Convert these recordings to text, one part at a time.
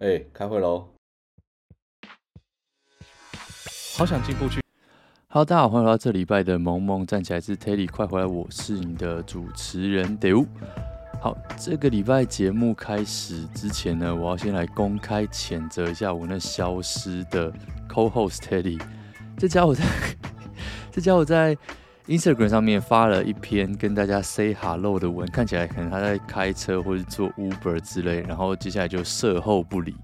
哎、欸，开会喽！好想进步去。Hello，大家好，欢迎来到这礼拜的萌萌站起来是 Teddy，快回来！我是你的主持人 Deu。好，这个礼拜节目开始之前呢，我要先来公开谴责一下我那消失的 Co-host Teddy。这家伙在，这家伙在 Instagram 上面发了一篇跟大家 say hello 的文，看起来可能他在开车或者做 Uber 之类，然后接下来就售后不理。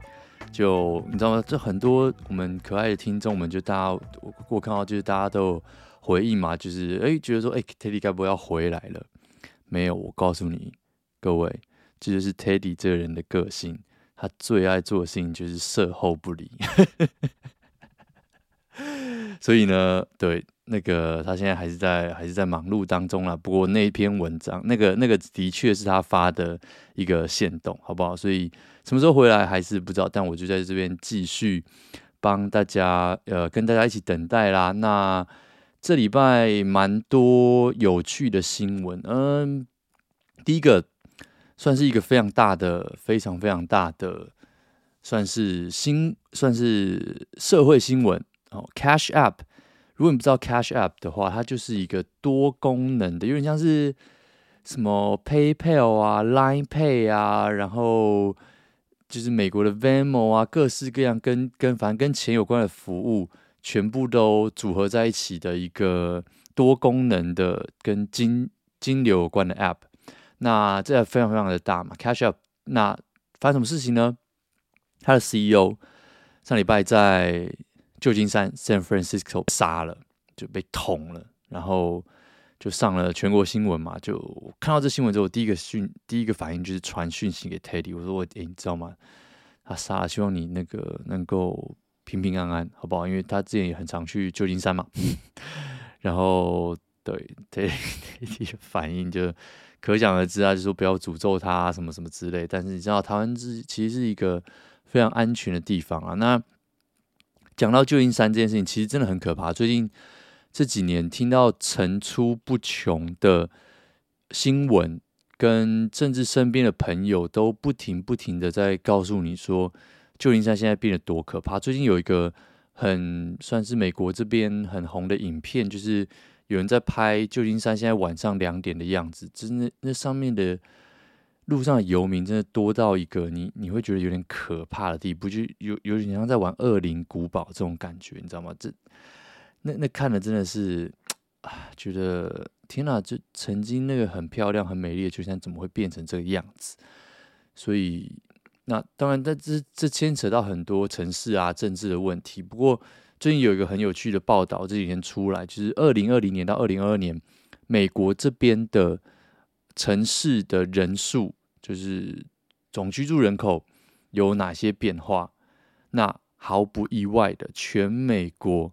就你知道吗？这很多我们可爱的听众们，就大家我看到就是大家都回应嘛，就是哎觉得说哎 Teddy 该不会要回来了？没有，我告诉你各位，这就是 Teddy 这个人的个性，他最爱做的事情就是售后不理。所以呢，对。那个他现在还是在还是在忙碌当中啦。不过那一篇文章，那个那个的确是他发的一个线动，好不好？所以什么时候回来还是不知道。但我就在这边继续帮大家，呃，跟大家一起等待啦。那这礼拜蛮多有趣的新闻，嗯，第一个算是一个非常大的、非常非常大的，算是新，算是社会新闻哦，Cash App。如果你不知道 Cash App 的话，它就是一个多功能的，有点像是什么 PayPal 啊、Line Pay 啊，然后就是美国的 Venmo 啊，各式各样跟跟反正跟钱有关的服务，全部都组合在一起的一个多功能的跟金金流有关的 App。那这非常非常的大嘛，Cash App。那发生什么事情呢？它的 CEO 上礼拜在旧金山 （San Francisco） 杀了，就被捅了，然后就上了全国新闻嘛。就看到这新闻之后，第一个讯，第一个反应就是传讯息给 Teddy，我说我，诶，你知道吗？他杀了，希望你那个能够平平安安，好不好？因为他之前也很常去旧金山嘛。然后对 Teddy 的反应就可想而知啊，就说不要诅咒他，什么什么之类。但是你知道，台湾是其实是一个非常安全的地方啊。那讲到旧金山这件事情，其实真的很可怕。最近这几年听到层出不穷的新闻，跟甚至身边的朋友都不停不停的在告诉你说，旧金山现在变得多可怕。最近有一个很算是美国这边很红的影片，就是有人在拍旧金山现在晚上两点的样子，真的那上面的。路上的游民真的多到一个你你会觉得有点可怕的地步，就有有点像在玩恶灵古堡这种感觉，你知道吗？这那那看的真的是啊，觉得天哪！就曾经那个很漂亮、很美丽的旧金山，怎么会变成这个样子？所以那当然，但这这牵扯到很多城市啊、政治的问题。不过最近有一个很有趣的报道，这几天出来，就是二零二零年到二零二二年，美国这边的。城市的人数就是总居住人口有哪些变化？那毫不意外的，全美国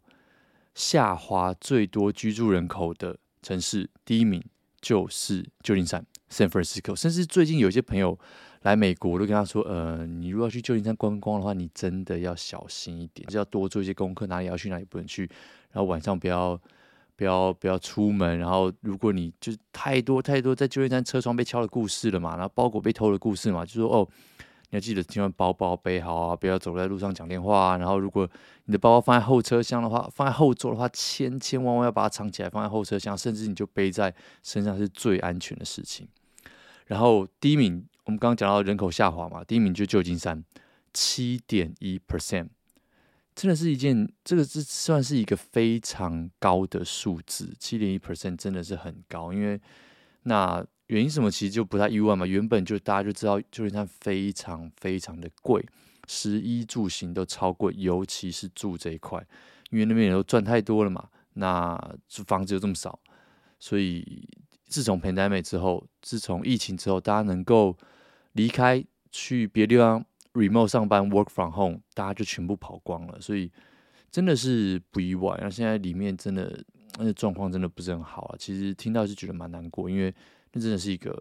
下滑最多居住人口的城市第一名就是旧金山 （San Francisco）。甚至最近有一些朋友来美国，我都跟他说：“呃，你如果要去旧金山观光的话，你真的要小心一点，就要多做一些功课，哪里要去，哪里不能去，然后晚上不要。”不要不要出门，然后如果你就太多太多在旧金山车窗被敲的故事了嘛，然后包裹被偷的故事嘛，就说哦，你要记得千万包包背好啊，不要走在路上讲电话啊。然后如果你的包包放在后车厢的话，放在后座的话，千千万万要把它藏起来，放在后车厢，甚至你就背在身上是最安全的事情。然后第一名，我们刚刚讲到人口下滑嘛，第一名就旧金山，七点一 percent。真的是一件，这个是算是一个非常高的数字，七点一 percent 真的是很高。因为那原因什么，其实就不太意外嘛。原本就大家就知道，旧金山非常非常的贵，食衣住行都超贵，尤其是住这一块，因为那边人都赚太多了嘛。那房子又这么少，所以自从彭德美之后，自从疫情之后，大家能够离开去别的地方。Remote 上班，work from home，大家就全部跑光了，所以真的是不意外。那现在里面真的那个状况真的不是很好啊。其实听到是觉得蛮难过，因为那真的是一个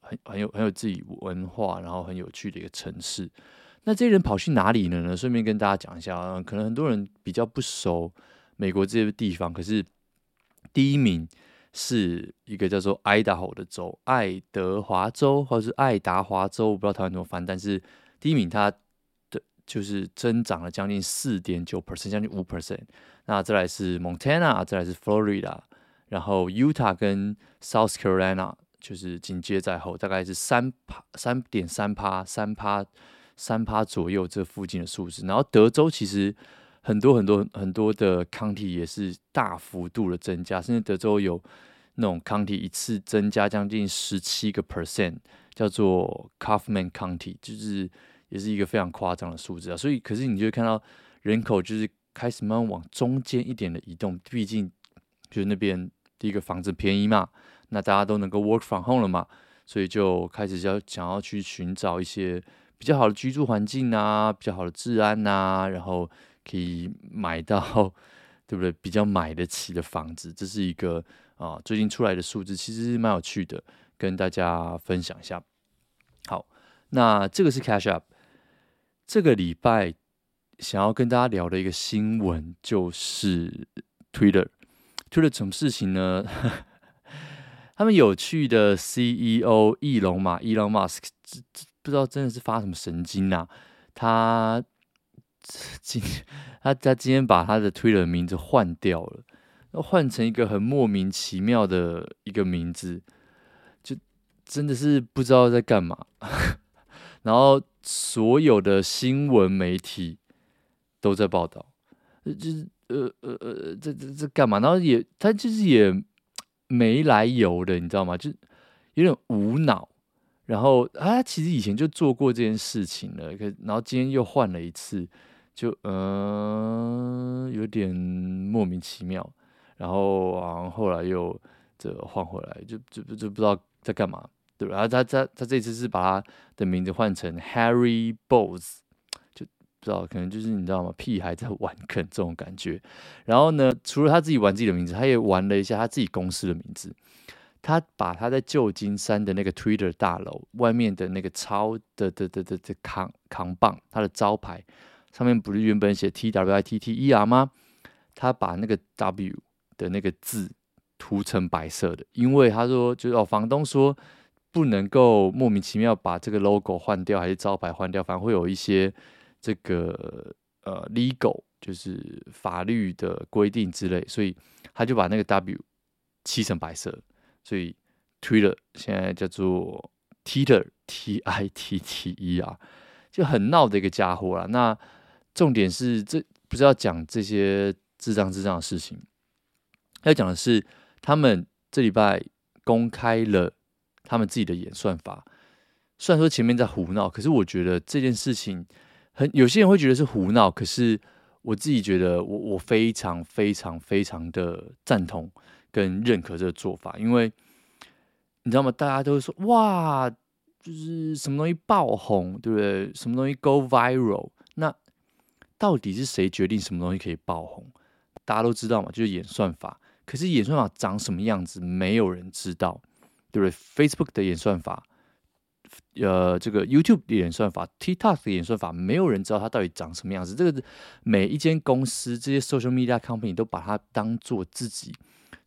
很很有很有自己文化，然后很有趣的一个城市。那这些人跑去哪里了呢？顺便跟大家讲一下，可能很多人比较不熟美国这些地方，可是第一名是一个叫做爱达荷的州，爱德华州或者是爱达华州，我不知道台湾怎么翻，但是。第一名，它的就是增长了将近四点九 percent，将近五 percent。那再来是 Montana，再来是 Florida，然后 Utah 跟 South Carolina 就是紧接在后，大概是三趴、三点三趴、三趴、三趴左右这附近的数字。然后德州其实很多很多很多的 county 也是大幅度的增加，甚至德州有那种 county 一次增加将近十七个 percent，叫做 Kaufman County，就是。也是一个非常夸张的数字啊，所以可是你就会看到人口就是开始慢慢往中间一点的移动，毕竟就是那边第一个房子便宜嘛，那大家都能够 work from home 了嘛，所以就开始要想要去寻找一些比较好的居住环境啊，比较好的治安呐、啊，然后可以买到 对不对？比较买得起的房子，这是一个啊最近出来的数字，其实是蛮有趣的，跟大家分享一下。好，那这个是 Cash App。这个礼拜想要跟大家聊的一个新闻就是 Twitter。Twitter 什么事情呢？他们有趣的 CEO 翼龙嘛，Elon Musk，不知道真的是发什么神经啊？他今他他今天把他的 Twitter 名字换掉了，换成一个很莫名其妙的一个名字，就真的是不知道在干嘛。然后所有的新闻媒体都在报道，就是呃呃呃，这这这干嘛？然后也他就是也没来由的，你知道吗？就有点无脑。然后他其实以前就做过这件事情了，可然后今天又换了一次，就嗯、有点莫名其妙。然后啊后来又这换回来，就就就不知道在干嘛。对，然后他他他这次是把他的名字换成 Harry Boss，就不知道可能就是你知道吗？屁孩在玩梗这种感觉。然后呢，除了他自己玩自己的名字，他也玩了一下他自己公司的名字。他把他在旧金山的那个 Twitter 大楼外面的那个超的的的的的扛扛棒，他的招牌上面不是原本写 T W I T T E R 吗？他把那个 W 的那个字涂成白色的，因为他说就是哦，房东说。不能够莫名其妙把这个 logo 换掉，还是招牌换掉，反而会有一些这个呃 legal 就是法律的规定之类，所以他就把那个 W 漆成白色，所以 Twitter 现在叫做 Titter T I T T E R，就很闹的一个家伙啦。那重点是这不是要讲这些智障智障的事情，要讲的是他们这礼拜公开了。他们自己的演算法，虽然说前面在胡闹，可是我觉得这件事情很有些人会觉得是胡闹，可是我自己觉得我我非常非常非常的赞同跟认可这个做法，因为你知道吗？大家都会说哇，就是什么东西爆红，对不对？什么东西 go viral？那到底是谁决定什么东西可以爆红？大家都知道嘛，就是演算法。可是演算法长什么样子，没有人知道。对不对？Facebook 的演算法，呃，这个 YouTube 的演算法，TikTok 的演算法，没有人知道它到底长什么样子。这个每一间公司，这些 social media company 都把它当做自己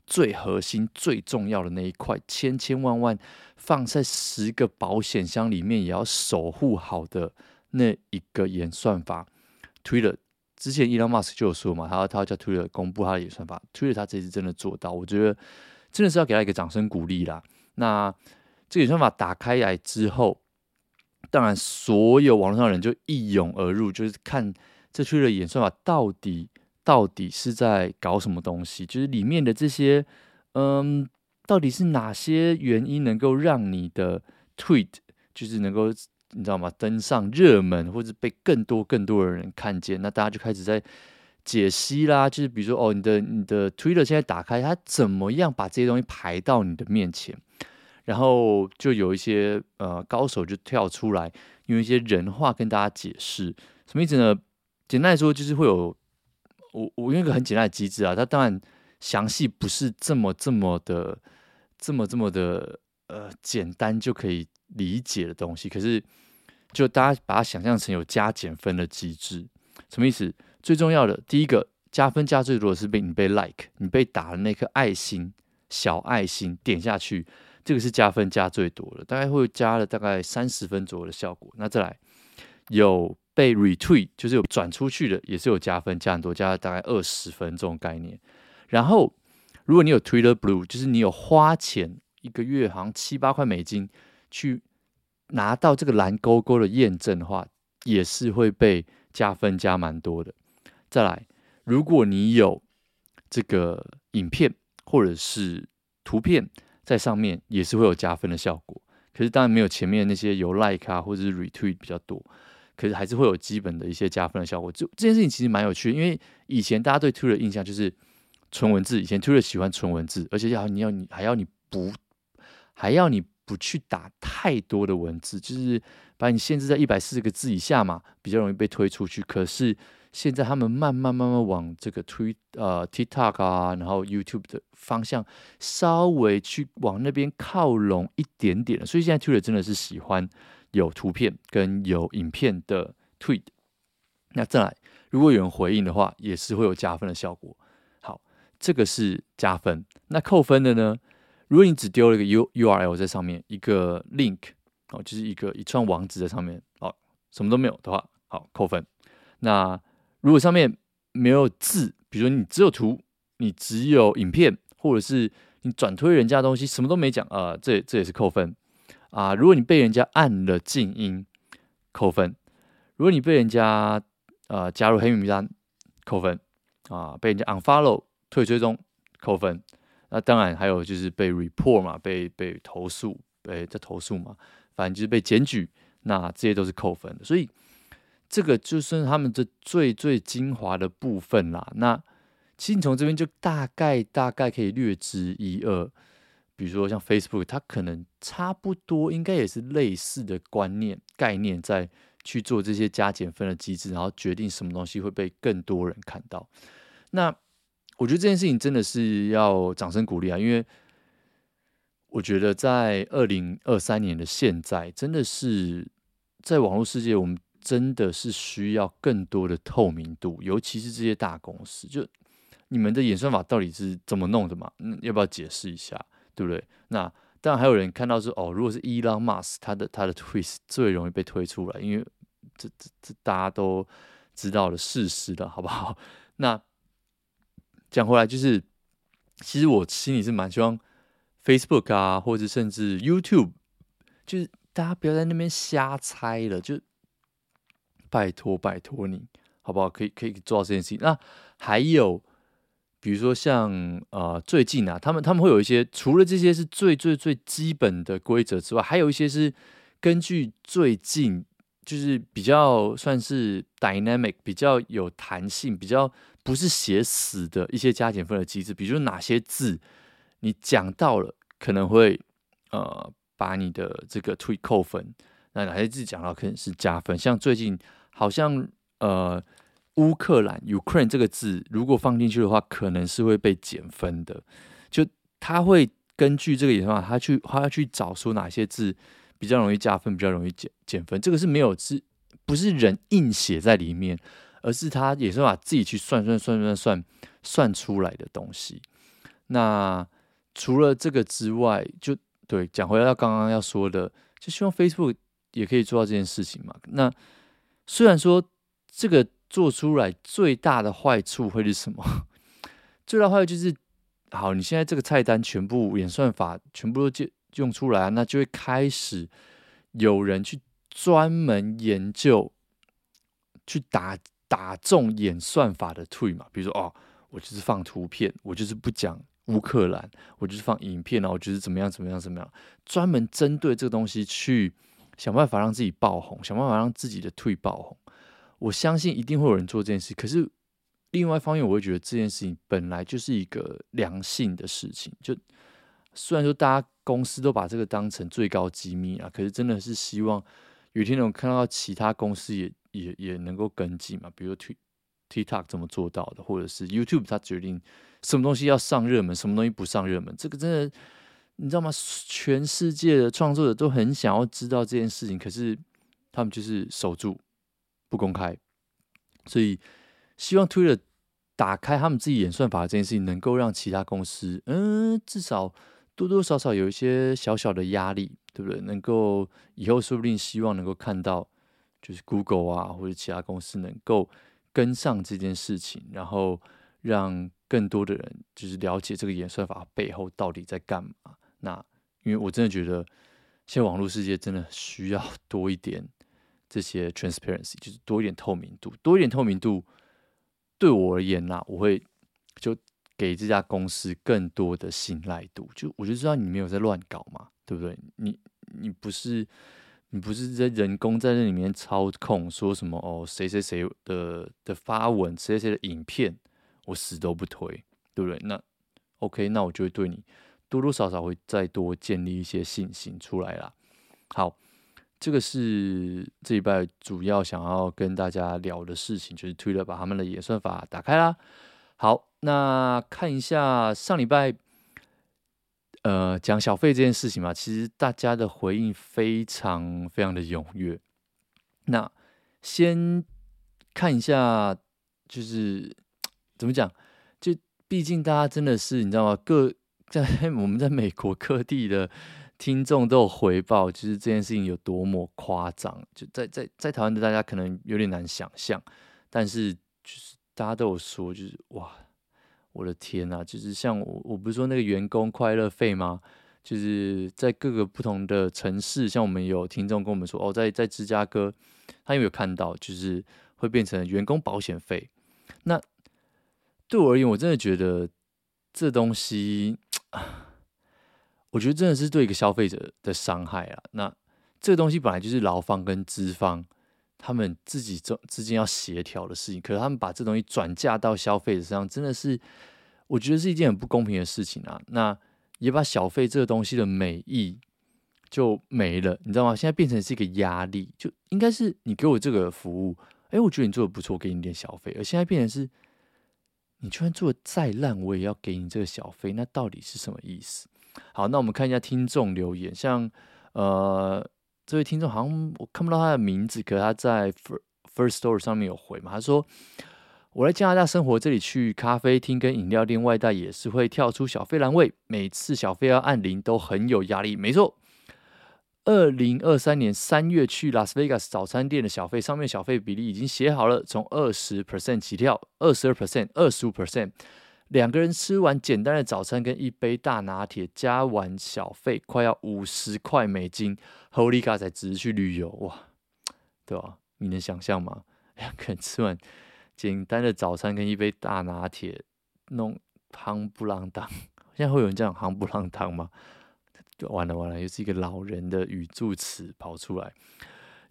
最核心、最重要的那一块，千千万万放在十个保险箱里面，也要守护好的那一个演算法。Twitter 之前 Elon Musk 就有说嘛，他他要叫 Twitter 公布他的演算法，Twitter 他这次真的做到，我觉得真的是要给他一个掌声鼓励啦。那这个演算法打开来之后，当然所有网络上的人就一涌而入，就是看这区的演算法到底到底是在搞什么东西，就是里面的这些，嗯，到底是哪些原因能够让你的 tweet 就是能够你知道吗，登上热门或者被更多更多的人看见？那大家就开始在解析啦，就是比如说哦，你的你的 Twitter 现在打开，它怎么样把这些东西排到你的面前？然后就有一些呃高手就跳出来，用一些人话跟大家解释什么意思呢？简单来说，就是会有我我用一个很简单的机制啊，它当然详细不是这么这么的这么这么的呃简单就可以理解的东西。可是就大家把它想象成有加减分的机制，什么意思？最重要的第一个加分加最多的是被你被 like，你被打的那颗爱心小爱心点下去。这个是加分加最多的，大概会加了大概三十分左右的效果。那再来有被 retweet 就是有转出去的，也是有加分，加很多，加了大概二十分这种概念。然后，如果你有 Twitter Blue，就是你有花钱一个月好像七八块美金去拿到这个蓝勾勾的验证的话，也是会被加分加蛮多的。再来，如果你有这个影片或者是图片在上面，也是会有加分的效果。可是当然没有前面那些有 like 啊或者是 retweet 比较多，可是还是会有基本的一些加分的效果。就这件事情其实蛮有趣的，因为以前大家对 Twitter 的印象就是纯文字，以前 Twitter 喜欢纯文字，而且要你要你还要你不还要你不去打太多的文字，就是把你限制在一百四十个字以下嘛，比较容易被推出去。可是现在他们慢慢慢慢往这个推呃 TikTok 啊，然后 YouTube 的方向稍微去往那边靠拢一点点，所以现在 Twitter 真的是喜欢有图片跟有影片的 Tweet。那再来，如果有人回应的话，也是会有加分的效果。好，这个是加分。那扣分的呢？如果你只丢了一个 U URL 在上面，一个 link 哦，就是一个一串网址在上面，哦，什么都没有的话，好，扣分。那如果上面没有字，比如说你只有图，你只有影片，或者是你转推人家东西，什么都没讲，呃，这这也是扣分啊。如果你被人家按了静音，扣分；如果你被人家呃加入黑名单，扣分啊，被人家 unfollow 退追踪，扣分。那当然还有就是被 report 嘛，被被投诉，被在投诉嘛，反正就是被检举，那这些都是扣分的，所以。这个就是他们的最最精华的部分啦。那其实从这边就大概大概可以略知一二。比如说像 Facebook，它可能差不多应该也是类似的观念概念，在去做这些加减分的机制，然后决定什么东西会被更多人看到。那我觉得这件事情真的是要掌声鼓励啊，因为我觉得在二零二三年的现在，真的是在网络世界我们。真的是需要更多的透明度，尤其是这些大公司，就你们的演算法到底是怎么弄的嘛？嗯，要不要解释一下，对不对？那当然还有人看到说，哦，如果是 Elon Musk，他的他的 twist 最容易被推出来，因为这这这大家都知道的事实了，好不好？那讲回来，就是其实我心里是蛮希望 Facebook 啊，或者甚至 YouTube，就是大家不要在那边瞎猜了，就。拜托，拜托你，好不好？可以，可以做到这件事情。那还有，比如说像呃，最近啊，他们他们会有一些，除了这些是最最最基本的规则之外，还有一些是根据最近就是比较算是 dynamic、比较有弹性、比较不是写死的一些加减分的机制。比如哪些字你讲到了，可能会呃把你的这个推扣分。那哪些字讲到可能是加分？像最近好像呃乌克兰 Ukraine 这个字，如果放进去的话，可能是会被减分的。就他会根据这个演算法，他去他要去找出哪些字比较容易加分，比较容易减减分。这个是没有字不是人硬写在里面，而是他演算法自己去算算算算算算出来的东西。那除了这个之外，就对讲回到刚刚要说的，就希望 Facebook。也可以做到这件事情嘛？那虽然说这个做出来最大的坏处会是什么？最大坏处就是，好，你现在这个菜单全部演算法全部都就用出来啊，那就会开始有人去专门研究，去打打中演算法的腿嘛。比如说，哦，我就是放图片，我就是不讲乌克兰，我就是放影片啊，我就是怎么样怎么样怎么样，专门针对这个东西去。想办法让自己爆红，想办法让自己的退爆红。我相信一定会有人做这件事。可是另外一方面，我会觉得这件事情本来就是一个良性的事情。就虽然说大家公司都把这个当成最高机密啊，可是真的是希望有一天能看到其他公司也也也能够跟进嘛。比如 TikTok 怎么做到的，或者是 YouTube 它决定什么东西要上热门，什么东西不上热门，这个真的。你知道吗？全世界的创作者都很想要知道这件事情，可是他们就是守住不公开。所以希望 Twitter 打开他们自己演算法这件事情，能够让其他公司，嗯，至少多多少少有一些小小的压力，对不对？能够以后说不定希望能够看到就是 Google 啊或者其他公司能够跟上这件事情，然后让更多的人就是了解这个演算法背后到底在干嘛。那因为我真的觉得，现在网络世界真的需要 多一点这些 transparency，就是多一点透明度，多一点透明度。对我而言呐，我会就给这家公司更多的信赖度。就我就知道你没有在乱搞嘛，对不对？你你不是你不是在人工在那里面操控，说什么哦，谁谁谁的的发文，谁谁的影片，我死都不推，对不对？那 OK，那我就会对你多多少少会再多建立一些信心出来啦。好。这个是这礼拜主要想要跟大家聊的事情，就是 Twitter 把他们的演算法打开啦。好，那看一下上礼拜，呃，讲小费这件事情嘛，其实大家的回应非常非常的踊跃。那先看一下，就是 怎么讲，就毕竟大家真的是你知道吗？各在我们在美国各地的。听众都有回报，就是这件事情有多么夸张，就在在在台湾的大家可能有点难想象，但是就是大家都有说，就是哇，我的天呐，就是像我我不是说那个员工快乐费吗？就是在各个不同的城市，像我们有听众跟我们说，哦，在在芝加哥，他有没有看到，就是会变成员工保险费。那对我而言，我真的觉得这东西。我觉得真的是对一个消费者的伤害啊！那这个东西本来就是劳方跟资方他们自己之之间要协调的事情，可是他们把这东西转嫁到消费者身上，真的是我觉得是一件很不公平的事情啊！那也把小费这个东西的美意就没了，你知道吗？现在变成是一个压力，就应该是你给我这个服务，哎，我觉得你做的不错，给你点小费，而现在变成是你就算做的再烂，我也要给你这个小费，那到底是什么意思？好，那我们看一下听众留言，像呃这位听众好像我看不到他的名字，可是他在 first story 上面有回嘛，他说我来加拿大生活，这里去咖啡厅跟饮料店外带也是会跳出小费栏位，每次小费要按铃都很有压力。没错，二零二三年三月去拉斯维加斯早餐店的小费上面小费比例已经写好了，从二十 percent 起跳，二十二 percent，二十五 percent。两个人吃完简单的早餐跟一杯大拿铁，加完小费快要五十块美金，Holy God 才值去旅游哇，对吧？你能想象吗？两个人吃完简单的早餐跟一杯大拿铁，弄夯不浪当，现在会有人这样夯不浪当吗？完了完了，又是一个老人的语助词跑出来，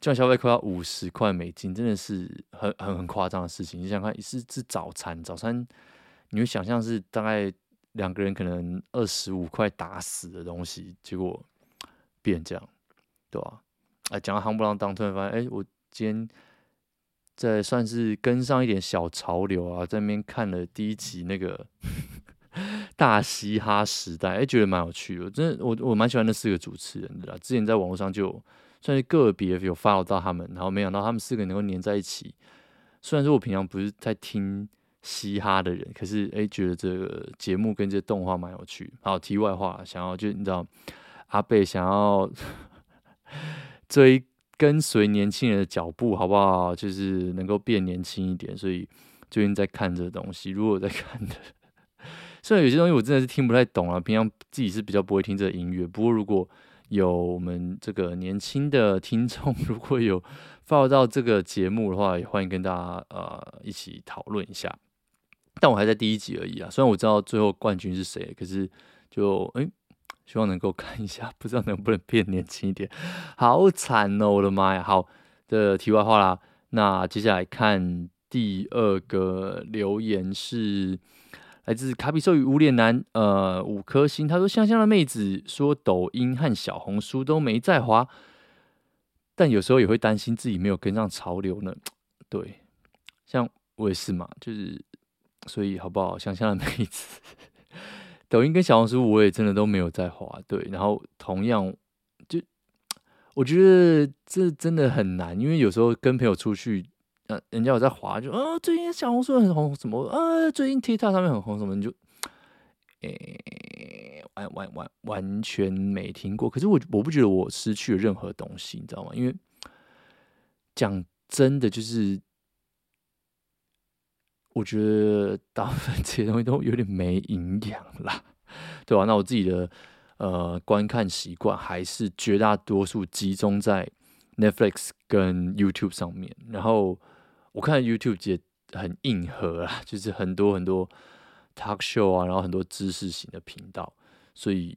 这样消费快要五十块美金，真的是很很很夸张的事情。你想看，是是早餐，早餐。你会想象是大概两个人可能二十五块打死的东西，结果变这样，对吧？哎，讲到夯不啷当，突然发现，哎，我今天在算是跟上一点小潮流啊，在那边看了第一集那个大嘻哈时代，哎，觉得蛮有趣的。真的，我我蛮喜欢那四个主持人的啦。之前在网络上就算是个别有 follow 到他们，然后没想到他们四个能够黏在一起。虽然说我平常不是在听。嘻哈的人，可是哎，觉得这个节目跟这动画蛮有趣。好，题外话，想要就你知道，阿贝想要 追跟随年轻人的脚步，好不好？就是能够变年轻一点，所以最近在看这个东西。如果我在看的，虽然有些东西我真的是听不太懂啊，平常自己是比较不会听这个音乐。不过如果有我们这个年轻的听众，如果有发到这个节目的话，也欢迎跟大家呃一起讨论一下。但我还在第一集而已啊，虽然我知道最后冠军是谁，可是就哎、欸，希望能够看一下，不知道能不能变年轻一点。好惨哦，我的妈呀！好的，题外话啦，那接下来看第二个留言是来自卡比兽与无脸男，呃，五颗星。他说：“香香的妹子说抖音和小红书都没在滑，但有时候也会担心自己没有跟上潮流呢。”对，像我也是嘛，就是。所以好不好？香香的妹子，抖音跟小红书我也真的都没有在滑。对，然后同样就我觉得这真的很难，因为有时候跟朋友出去，呃，人家有在划，就啊，最近小红书很红什么啊，最近 TikTok 上面很红什么，你就诶、完完完完全没听过。可是我我不觉得我失去了任何东西，你知道吗？因为讲真的，就是我觉得大部分这些东西都有点没营养啦，对吧？那我自己的呃观看习惯还是绝大多数集中在 Netflix 跟 YouTube 上面。然后我看 YouTube 也很硬核啊，就是很多很多 talk show 啊，然后很多知识型的频道，所以。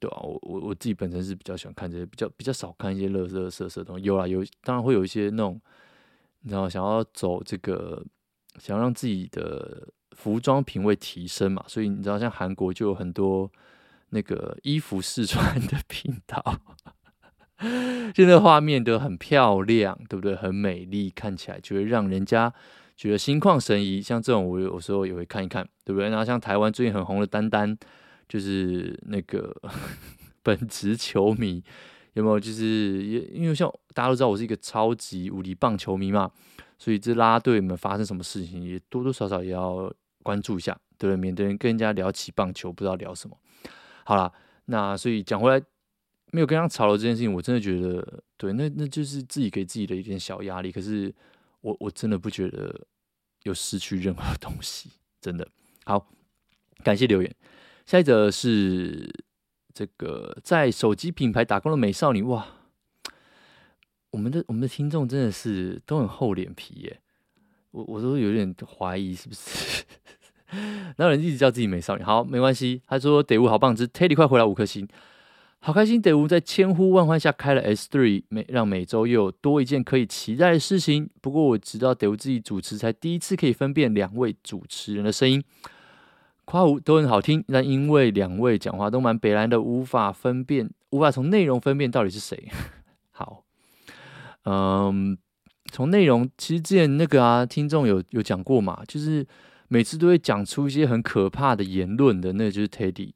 对啊，我我我自己本身是比较喜欢看这些，比较比较少看一些乐色色色的东西。有啊，有当然会有一些那种，你知道，想要走这个，想要让自己的服装品味提升嘛，所以你知道，像韩国就有很多那个衣服试穿的频道，现在画面都很漂亮，对不对？很美丽，看起来就会让人家觉得心旷神怡。像这种，我有时候也会看一看，对不对？然后像台湾最近很红的丹丹。就是那个 本职球迷有没有？就是也因为像大家都知道，我是一个超级无敌棒球迷嘛，所以这拉队有没有发生什么事情，也多多少少也要关注一下，对不对？免得人跟人家聊起棒球，不知道聊什么。好啦，那所以讲回来，没有跟他吵了这件事情，我真的觉得，对，那那就是自己给自己的一点小压力。可是我我真的不觉得有失去任何东西，真的。好，感谢留言。下一则是这个在手机品牌打工的美少女哇，我们的我们的听众真的是都很厚脸皮耶，我我都有点怀疑是不是，然后人一直叫自己美少女？好，没关系。他说得物好棒之 Teddy 快回来五颗星，好开心。得物在千呼万唤下开了 S3，每让每周又多一件可以期待的事情。不过我知道得物自己主持才第一次可以分辨两位主持人的声音。夸胡都很好听，但因为两位讲话都蛮北烂的，无法分辨，无法从内容分辨到底是谁。好，嗯，从内容其实之前那个啊，听众有有讲过嘛，就是每次都会讲出一些很可怕的言论的，那个就是 Teddy。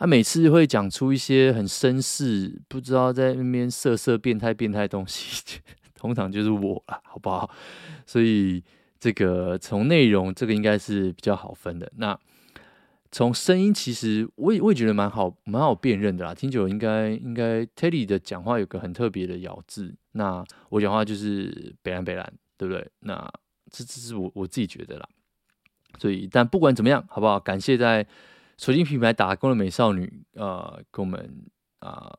他每次会讲出一些很绅士，不知道在那边色色变态变态东西，通常就是我了，好不好？所以这个从内容这个应该是比较好分的。那。从声音，其实我也我也觉得蛮好，蛮好辨认的啦。听久了应该应该 Teddy 的讲话有个很特别的咬字，那我讲话就是北兰北兰，对不对？那这这是我我自己觉得啦。所以，但不管怎么样，好不好？感谢在手机品牌打工的美少女，呃，跟我们啊、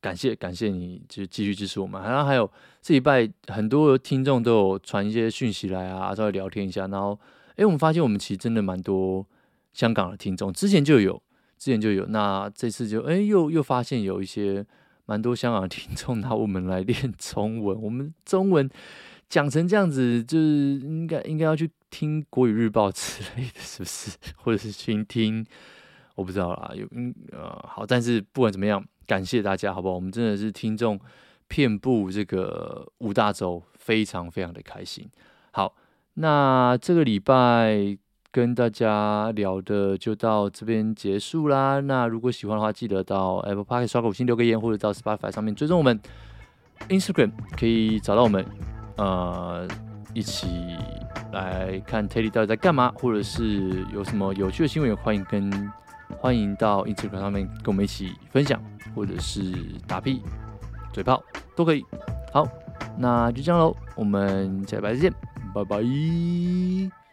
感谢感谢你，就继续支持我们。然后还有这礼拜很多听众都有传一些讯息来啊，稍微聊天一下。然后，哎，我们发现我们其实真的蛮多。香港的听众之前就有，之前就有，那这次就哎又又发现有一些蛮多香港的听众拿我们来练 中文，我们中文讲成这样子，就是应该应该要去听国语日报之类的，是不是？或者是去听，我不知道啦。有嗯呃好，但是不管怎么样，感谢大家，好不好？我们真的是听众遍布这个五大洲，非常非常的开心。好，那这个礼拜。跟大家聊的就到这边结束啦。那如果喜欢的话，记得到 Apple Podcast 刷个五星留个言，或者到 Spotify 上面追踪我们。Instagram 可以找到我们，呃，一起来看 Teddy 到底在干嘛，或者是有什么有趣的新闻，也欢迎跟欢迎到 Instagram 上面跟我们一起分享，或者是打屁、嘴炮都可以。好，那就这样喽，我们下礼拜再见，拜拜。